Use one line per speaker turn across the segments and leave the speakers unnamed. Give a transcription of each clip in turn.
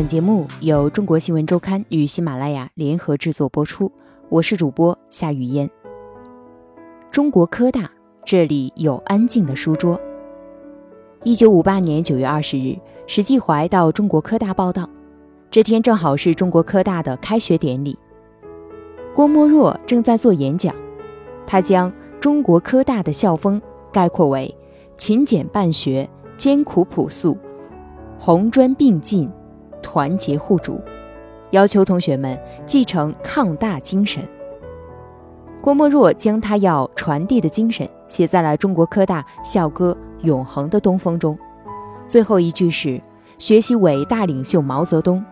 本节目由中国新闻周刊与喜马拉雅联合制作播出，我是主播夏雨嫣。中国科大，这里有安静的书桌。一九五八年九月二十日，史继怀到中国科大报道，这天正好是中国科大的开学典礼。郭沫若正在做演讲，他将中国科大的校风概括为勤俭办学、艰苦朴素、红砖并进、团结互助，要求同学们继承抗大精神。郭沫若将他要传递的精神写在了中国科大校歌。永恒的东风中，最后一句是学习伟大领袖毛泽东。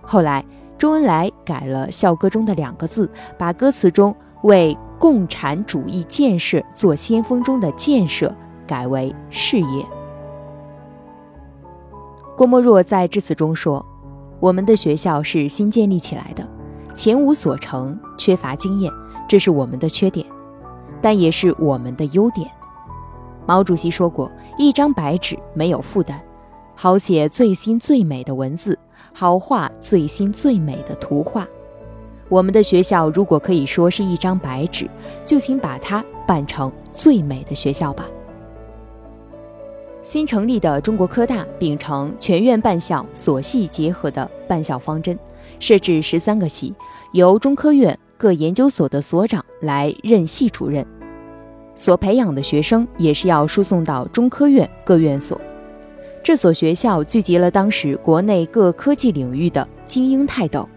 后来，周恩来改了校歌中的两个字，把歌词中为共产主义建设做先锋中的建设改为事业。郭沫若在致辞中说：“我们的学校是新建立起来的，前无所成，缺乏经验，这是我们的缺点，但也是我们的优点。”毛主席说过：“一张白纸没有负担，好写最新最美的文字，好画最新最美的图画。我们的学校如果可以说是一张白纸，就请把它办成最美的学校吧。”新成立的中国科大秉承全院办校、所系结合的办校方针，设置十三个系，由中科院各研究所的所长来任系主任。所培养的学生也是要输送到中科院各院所。这所学校聚集了当时国内各科技领域的精英泰斗。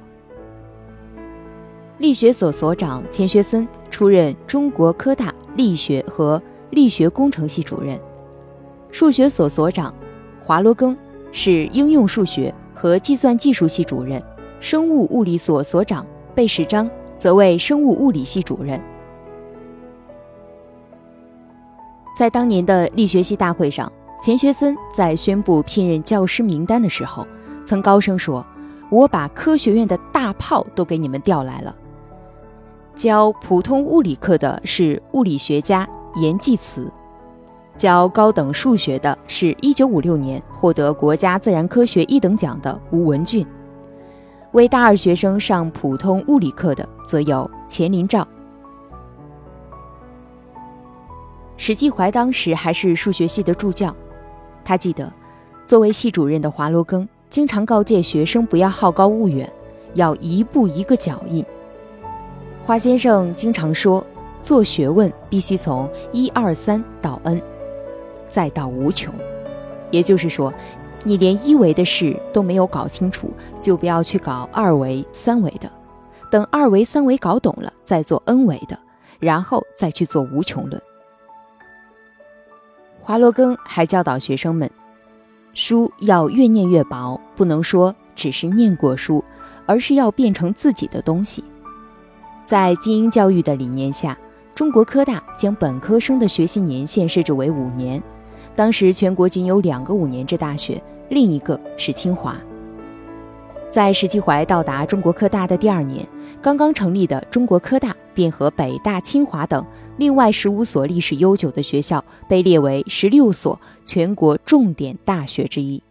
力学所所长钱学森出任中国科大力学和力学工程系主任。数学所所长华罗庚是应用数学和计算技术系主任。生物物理所所长贝世章则为生物物理系主任。在当年的力学系大会上，钱学森在宣布聘任教师名单的时候，曾高声说：“我把科学院的大炮都给你们调来了。”教普通物理课的是物理学家严济慈，教高等数学的是1956年获得国家自然科学一等奖的吴文俊，为大二学生上普通物理课的则有钱林照。史继怀当时还是数学系的助教，他记得，作为系主任的华罗庚经常告诫学生不要好高骛远，要一步一个脚印。华先生经常说，做学问必须从一二三到 n，再到无穷。也就是说，你连一维的事都没有搞清楚，就不要去搞二维、三维的，等二维、三维搞懂了，再做 n 维的，然后再去做无穷论。华罗庚还教导学生们，书要越念越薄，不能说只是念过书，而是要变成自己的东西。在精英教育的理念下，中国科大将本科生的学习年限设置为五年。当时全国仅有两个五年制大学，另一个是清华。在石继怀到达中国科大的第二年，刚刚成立的中国科大便和北大、清华等。另外十五所历史悠久的学校被列为十六所全国重点大学之一。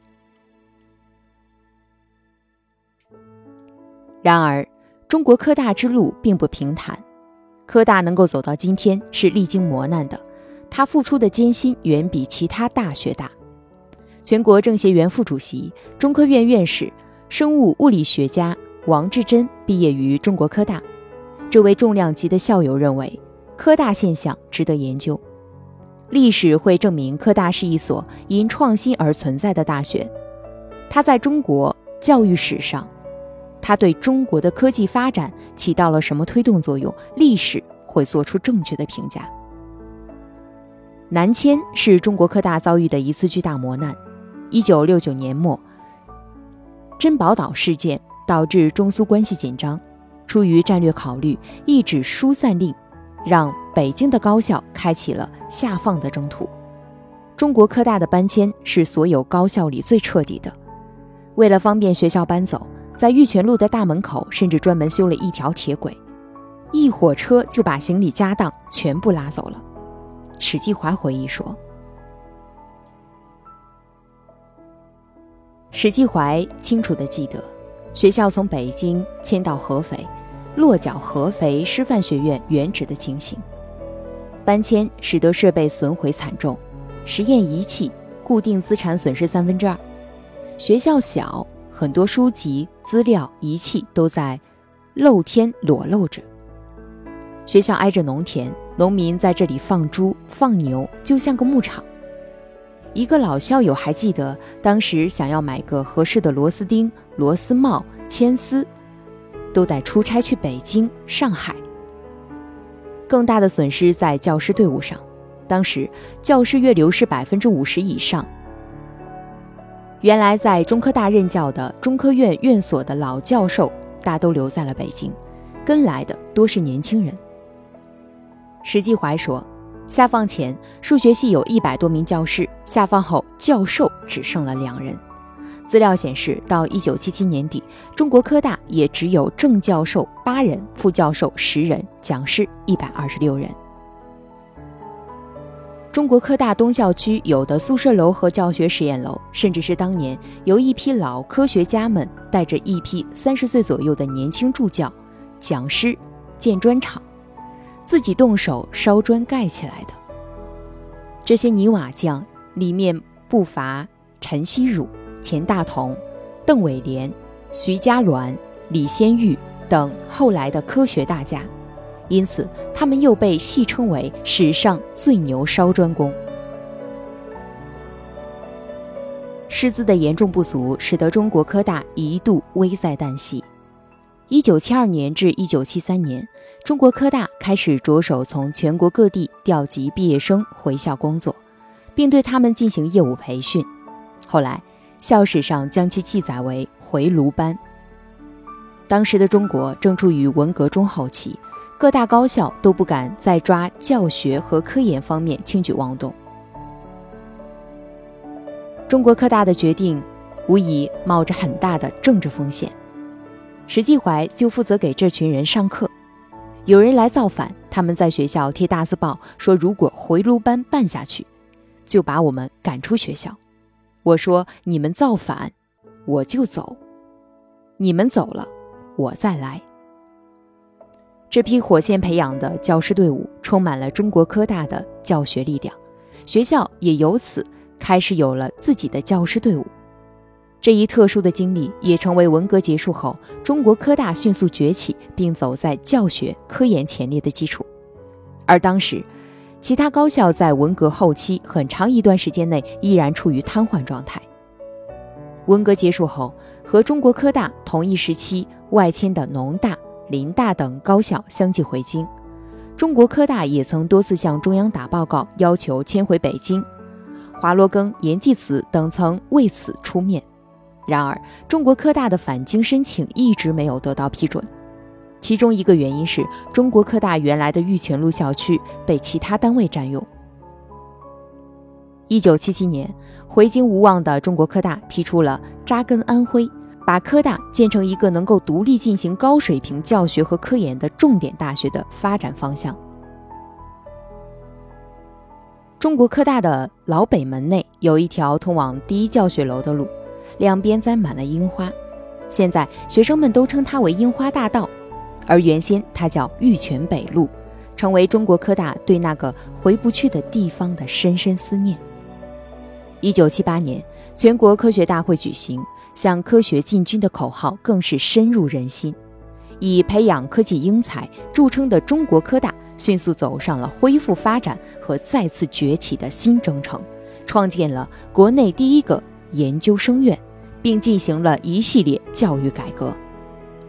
然而，中国科大之路并不平坦，科大能够走到今天是历经磨难的，他付出的艰辛远比其他大学大。全国政协原副主席、中科院院士、生物物理学家王志珍毕业于中国科大，这位重量级的校友认为。科大现象值得研究，历史会证明科大是一所因创新而存在的大学。它在中国教育史上，它对中国的科技发展起到了什么推动作用？历史会做出正确的评价。南迁是中国科大遭遇的一次巨大磨难。一九六九年末，珍宝岛事件导致中苏关系紧张，出于战略考虑，一纸疏散令。让北京的高校开启了下放的征途。中国科大的搬迁是所有高校里最彻底的。为了方便学校搬走，在玉泉路的大门口甚至专门修了一条铁轨，一火车就把行李家当全部拉走了。史继怀回忆说：“史继怀清楚地记得，学校从北京迁到合肥，落脚合肥师范学院原址的情形。搬迁使得设备损毁惨重，实验仪器、固定资产损失三分之二。学校小，很多书籍、资料、仪器都在露天裸露着。学校挨着农田，农民在这里放猪、放牛，就像个牧场。一个老校友还记得，当时想要买个合适的螺丝钉、螺丝帽、铅丝，都得出差去北京、上海。更大的损失在教师队伍上，当时教师月流失百分之五十以上。原来在中科大任教的中科院院所的老教授，大都留在了北京，跟来的多是年轻人。石继怀说，下放前数学系有一百多名教师，下放后教授只剩了两人。资料显示，到一九七七年底，中国科大也只有正教授八人，副教授十人，讲师一百二十六人。中国科大东校区有的宿舍楼和教学实验楼，甚至是当年由一批老科学家们带着一批三十岁左右的年轻助教、讲师建砖厂，自己动手烧砖盖起来的。这些泥瓦匠里面不乏陈锡儒。钱大同、邓伟莲、徐家銮、李先玉等后来的科学大家，因此他们又被戏称为史上最牛烧砖工。师资的严重不足，使得中国科大一度危在旦夕。一九七二年至一九七三年，中国科大开始着手从全国各地调集毕业生回校工作，并对他们进行业务培训。后来。校史上将其记载为“回炉班”。当时的中国正处于文革中后期，各大高校都不敢在抓教学和科研方面轻举妄动。中国科大的决定，无疑冒着很大的政治风险。石继怀就负责给这群人上课。有人来造反，他们在学校贴大字报，说如果回炉班办下去，就把我们赶出学校。我说：“你们造反，我就走；你们走了，我再来。”这批火线培养的教师队伍充满了中国科大的教学力量，学校也由此开始有了自己的教师队伍。这一特殊的经历也成为文革结束后中国科大迅速崛起并走在教学科研前列的基础。而当时，其他高校在文革后期很长一段时间内依然处于瘫痪状态。文革结束后，和中国科大同一时期外迁的农大、林大等高校相继回京。中国科大也曾多次向中央打报告，要求迁回北京。华罗庚、严济慈等曾为此出面。然而，中国科大的返京申请一直没有得到批准。其中一个原因是中国科大原来的玉泉路校区被其他单位占用。一九七七年，回京无望的中国科大提出了扎根安徽，把科大建成一个能够独立进行高水平教学和科研的重点大学的发展方向。中国科大的老北门内有一条通往第一教学楼的路，两边栽满了樱花，现在学生们都称它为樱花大道。而原先它叫玉泉北路，成为中国科大对那个回不去的地方的深深思念。一九七八年，全国科学大会举行，向科学进军的口号更是深入人心。以培养科技英才著称的中国科大，迅速走上了恢复发展和再次崛起的新征程，创建了国内第一个研究生院，并进行了一系列教育改革。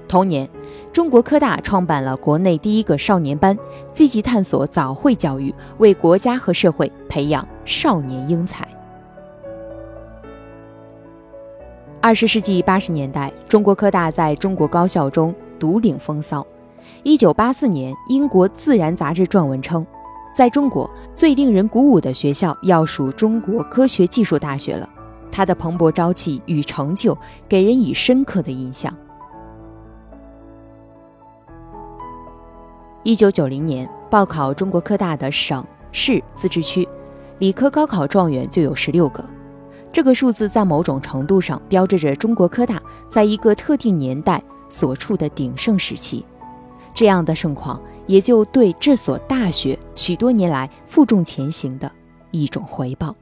同年。中国科大创办了国内第一个少年班，积极探索早会教育，为国家和社会培养少年英才。二十世纪八十年代，中国科大在中国高校中独领风骚。一九八四年，英国《自然》杂志撰文称，在中国最令人鼓舞的学校要数中国科学技术大学了。他的蓬勃朝气与成就，给人以深刻的印象。一九九零年报考中国科大的省市自治区，理科高考状元就有十六个。这个数字在某种程度上标志着中国科大在一个特定年代所处的鼎盛时期。这样的盛况，也就对这所大学许多年来负重前行的一种回报。